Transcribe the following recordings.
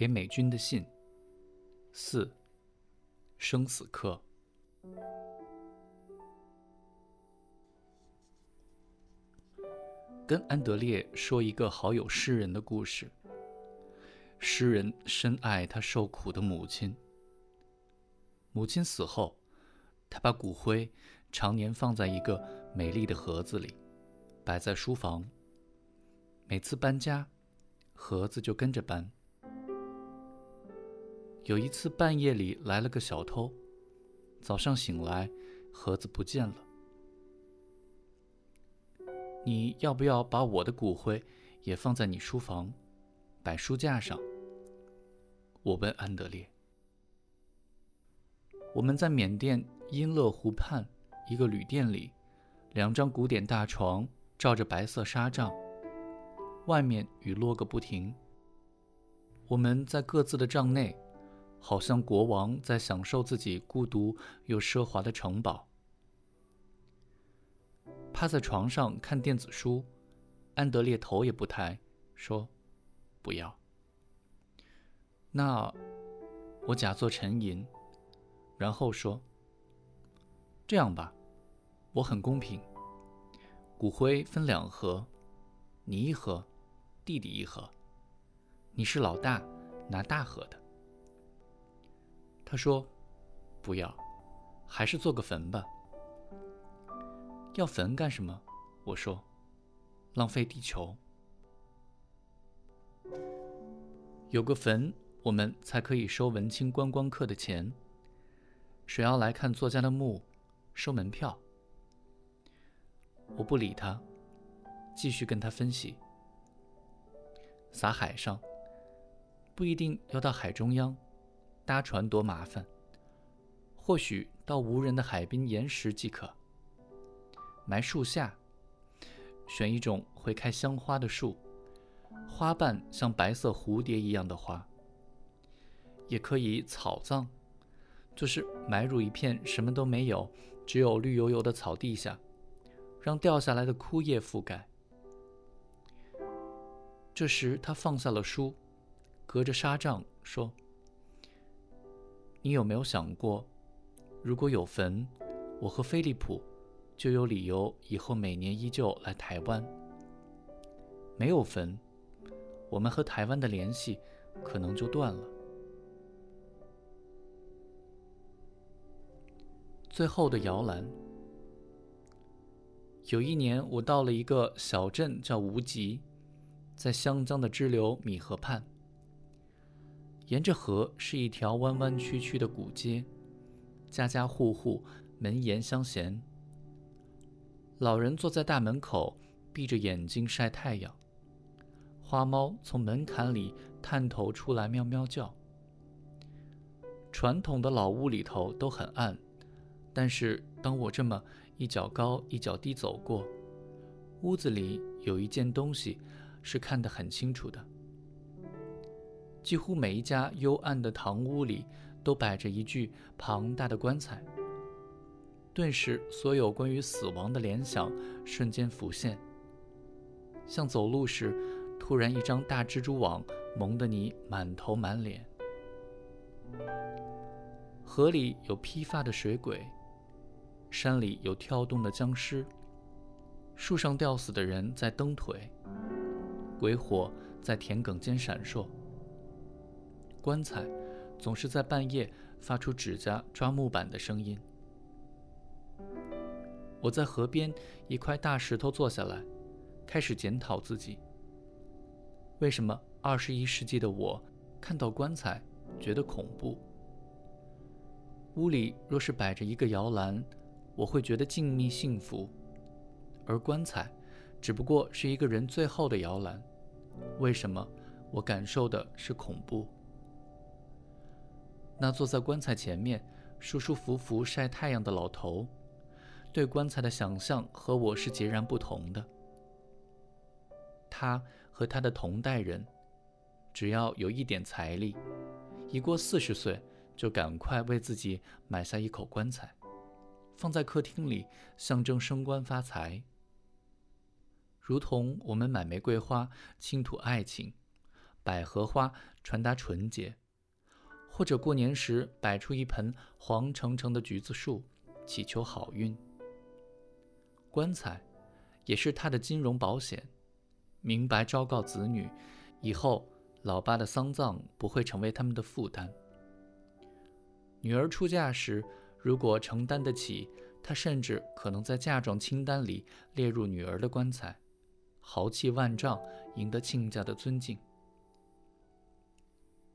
给美军的信。四，生死课。跟安德烈说一个好友诗人的故事。诗人深爱他受苦的母亲。母亲死后，他把骨灰常年放在一个美丽的盒子里，摆在书房。每次搬家，盒子就跟着搬。有一次半夜里来了个小偷，早上醒来，盒子不见了。你要不要把我的骨灰也放在你书房，摆书架上？我问安德烈。我们在缅甸因勒湖畔一个旅店里，两张古典大床罩着白色纱帐，外面雨落个不停。我们在各自的帐内，好像国王在享受自己孤独又奢华的城堡。趴在床上看电子书，安德烈头也不抬，说：“不要。”那我假作沉吟。然后说：“这样吧，我很公平。骨灰分两盒，你一盒，弟弟一盒。你是老大，拿大盒的。”他说：“不要，还是做个坟吧。”要坟干什么？我说：“浪费地球。有个坟，我们才可以收文青观光客的钱。”谁要来看作家的墓，收门票。我不理他，继续跟他分析。撒海上，不一定要到海中央，搭船多麻烦。或许到无人的海滨岩石即可。埋树下，选一种会开香花的树，花瓣像白色蝴蝶一样的花。也可以草葬。就是埋入一片什么都没有、只有绿油油的草地下，让掉下来的枯叶覆盖。这时，他放下了书，隔着纱帐说：“你有没有想过，如果有坟，我和菲利普就有理由以后每年依旧来台湾；没有坟，我们和台湾的联系可能就断了。”最后的摇篮。有一年，我到了一个小镇，叫无极，在湘江的支流米河畔。沿着河是一条弯弯曲曲的古街，家家户户门檐相衔。老人坐在大门口，闭着眼睛晒太阳。花猫从门槛里探头出来，喵喵叫。传统的老屋里头都很暗。但是，当我这么一脚高一脚低走过，屋子里有一件东西是看得很清楚的。几乎每一家幽暗的堂屋里都摆着一具庞大的棺材。顿时，所有关于死亡的联想瞬间浮现，像走路时突然一张大蜘蛛网蒙得你满头满脸。河里有披发的水鬼。山里有跳动的僵尸，树上吊死的人在蹬腿，鬼火在田埂间闪烁。棺材总是在半夜发出指甲抓木板的声音。我在河边一块大石头坐下来，开始检讨自己：为什么二十一世纪的我看到棺材觉得恐怖？屋里若是摆着一个摇篮。我会觉得静谧幸福，而棺材只不过是一个人最后的摇篮。为什么我感受的是恐怖？那坐在棺材前面舒舒服服晒太阳的老头，对棺材的想象和我是截然不同的。他和他的同代人，只要有一点财力，一过四十岁就赶快为自己买下一口棺材。放在客厅里，象征升官发财。如同我们买玫瑰花，倾吐爱情，百合花传达纯洁，或者过年时摆出一盆黄澄澄的橘子树，祈求好运。棺材也是他的金融保险，明白昭告子女，以后老爸的丧葬不会成为他们的负担。女儿出嫁时，如果承担得起，他甚至可能在嫁妆清单里列入女儿的棺材，豪气万丈，赢得亲家的尊敬。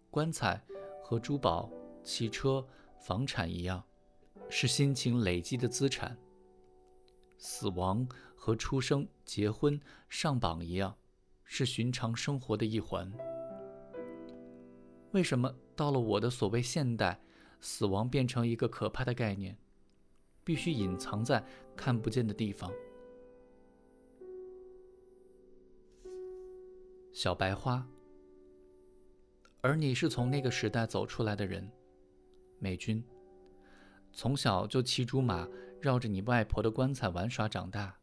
棺材和珠宝、汽车、房产一样，是辛勤累积的资产。死亡和出生、结婚、上榜一样，是寻常生活的一环。为什么到了我的所谓现代，死亡变成一个可怕的概念，必须隐藏在看不见的地方？小白花，而你是从那个时代走出来的人，美军，从小就骑竹马。绕着你外婆的棺材玩耍长大。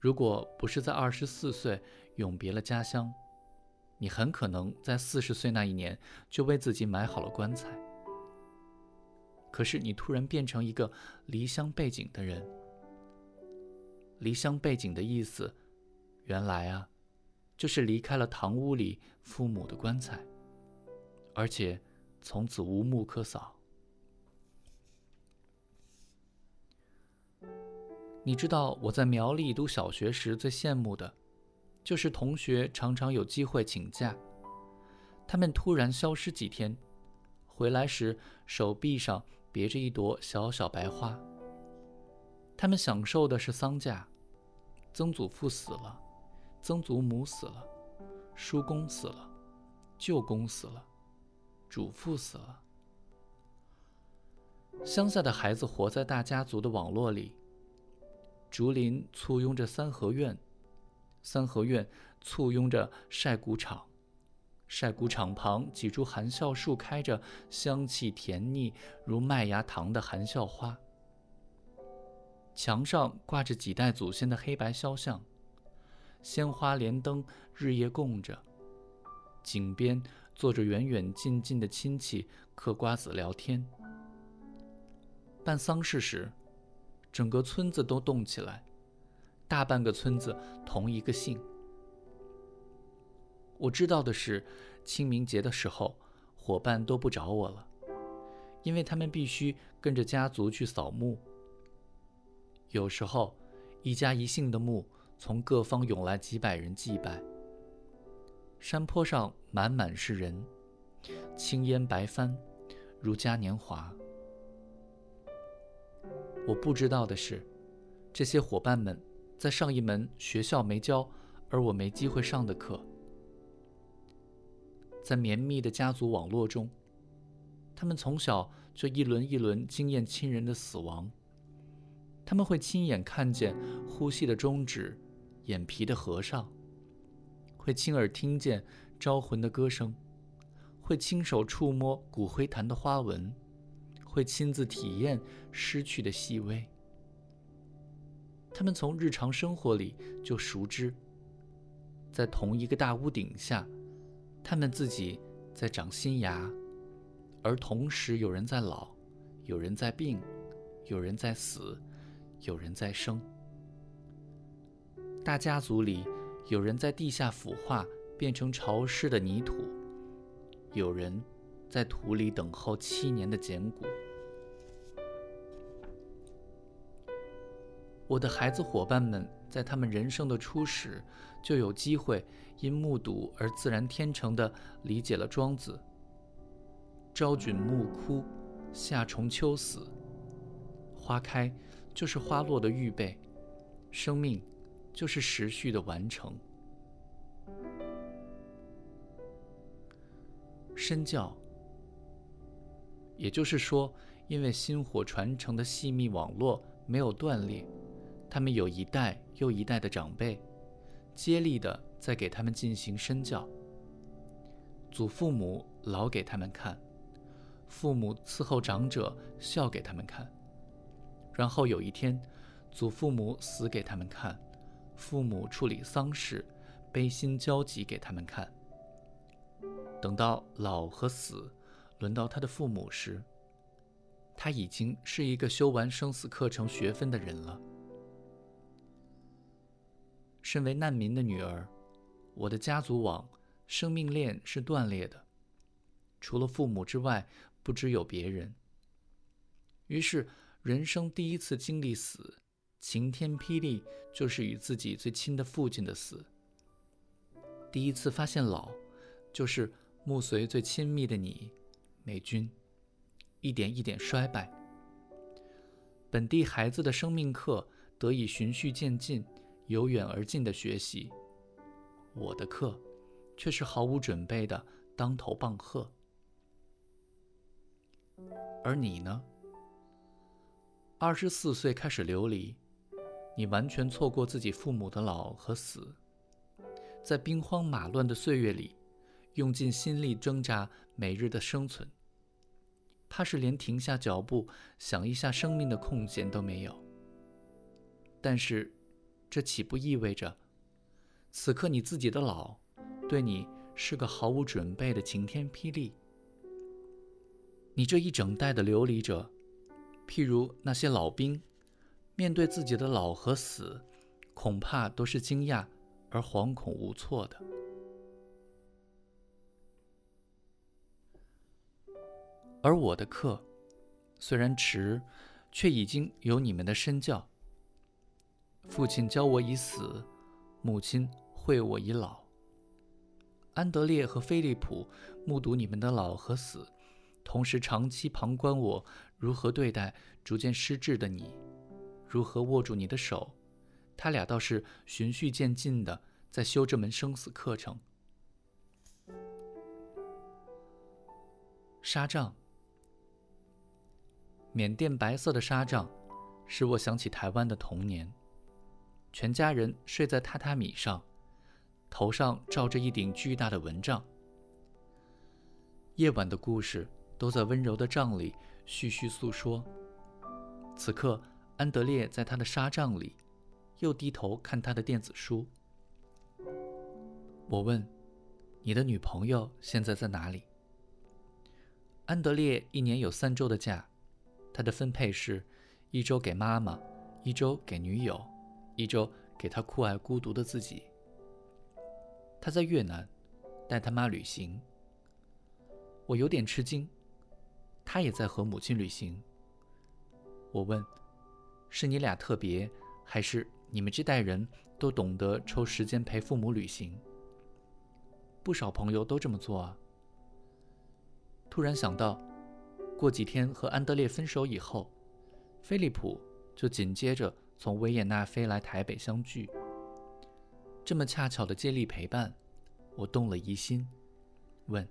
如果不是在二十四岁永别了家乡，你很可能在四十岁那一年就为自己买好了棺材。可是你突然变成一个离乡背井的人。离乡背井的意思，原来啊，就是离开了堂屋里父母的棺材，而且从此无墓可扫。你知道我在苗栗读小学时最羡慕的，就是同学常常有机会请假，他们突然消失几天，回来时手臂上别着一朵小小白花。他们享受的是丧假，曾祖父死了，曾祖母死了，叔公死了，舅公死了，祖父死了。乡下的孩子活在大家族的网络里。竹林簇拥着三合院，三合院簇拥着晒谷场，晒谷场旁几株含笑树开着香气甜腻如麦芽糖的含笑花。墙上挂着几代祖先的黑白肖像，鲜花连灯日夜供着。井边坐着远远近近的亲戚嗑瓜子聊天。办丧事时。整个村子都动起来，大半个村子同一个姓。我知道的是，清明节的时候，伙伴都不找我了，因为他们必须跟着家族去扫墓。有时候，一家一姓的墓从各方涌来几百人祭拜，山坡上满满是人，青烟白帆，如嘉年华。我不知道的是，这些伙伴们在上一门学校没教，而我没机会上的课。在绵密的家族网络中，他们从小就一轮一轮经验亲人的死亡。他们会亲眼看见呼吸的终止，眼皮的合上；会亲耳听见招魂的歌声；会亲手触摸骨灰坛的花纹。会亲自体验失去的细微，他们从日常生活里就熟知，在同一个大屋顶下，他们自己在长新芽，而同时有人在老，有人在病，有人在死，有人在生。大家族里，有人在地下腐化，变成潮湿的泥土，有人。在土里等候七年的捡骨。我的孩子伙伴们在他们人生的初始，就有机会因目睹而自然天成的理解了庄子：朝菌暮枯，夏虫秋死。花开就是花落的预备，生命就是时序的完成。身教。也就是说，因为薪火传承的细密网络没有断裂，他们有一代又一代的长辈，接力的在给他们进行身教。祖父母老给他们看，父母伺候长者笑给他们看，然后有一天，祖父母死给他们看，父母处理丧事悲心交集给他们看，等到老和死轮到他的父母时，他已经是一个修完生死课程学分的人了。身为难民的女儿，我的家族网、生命链是断裂的，除了父母之外，不知有别人。于是，人生第一次经历死，晴天霹雳，就是与自己最亲的父亲的死；第一次发现老，就是目随最亲密的你，美军，一点一点衰败。本地孩子的生命课得以循序渐进。由远而近的学习，我的课却是毫无准备的当头棒喝。而你呢？二十四岁开始流离，你完全错过自己父母的老和死，在兵荒马乱的岁月里，用尽心力挣扎每日的生存，怕是连停下脚步想一下生命的空闲都没有。但是。这岂不意味着，此刻你自己的老，对你是个毫无准备的晴天霹雳？你这一整代的流离者，譬如那些老兵，面对自己的老和死，恐怕都是惊讶而惶恐无措的。而我的课，虽然迟，却已经有你们的身教。父亲教我已死，母亲会我已老。安德烈和菲利普目睹你们的老和死，同时长期旁观我如何对待逐渐失智的你，如何握住你的手。他俩倒是循序渐进的在修这门生死课程。纱帐，缅甸白色的纱帐，使我想起台湾的童年。全家人睡在榻榻米上，头上罩着一顶巨大的蚊帐。夜晚的故事都在温柔的帐里絮絮诉说。此刻，安德烈在他的纱帐里，又低头看他的电子书。我问：“你的女朋友现在在哪里？”安德烈一年有三周的假，他的分配是：一周给妈妈，一周给女友。一周给他酷爱孤独的自己。他在越南带他妈旅行，我有点吃惊。他也在和母亲旅行。我问：“是你俩特别，还是你们这代人都懂得抽时间陪父母旅行？”不少朋友都这么做啊。突然想到，过几天和安德烈分手以后，菲利普就紧接着。从维也纳飞来台北相聚，这么恰巧的接力陪伴，我动了疑心，问：“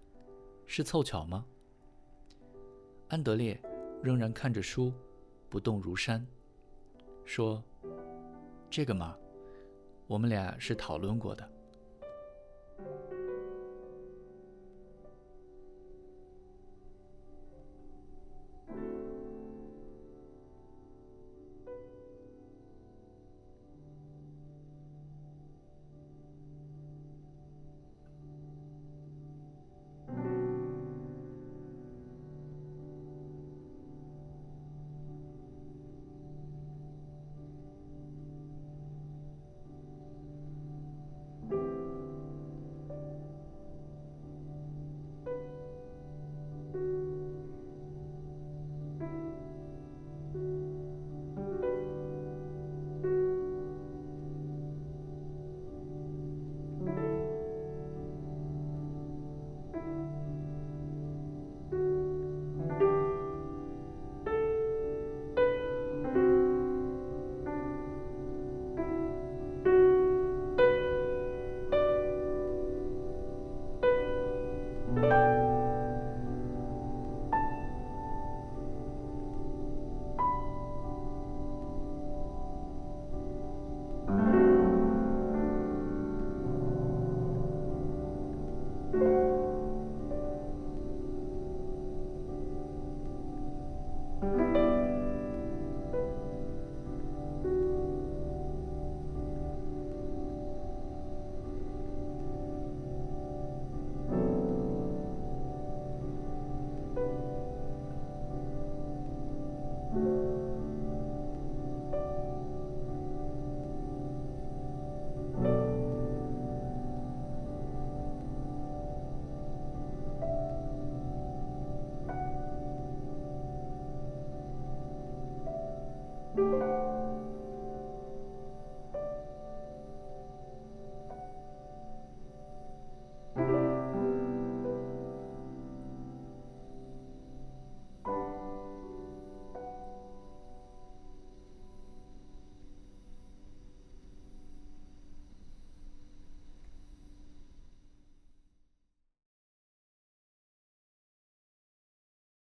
是凑巧吗？”安德烈仍然看着书，不动如山，说：“这个嘛，我们俩是讨论过的。”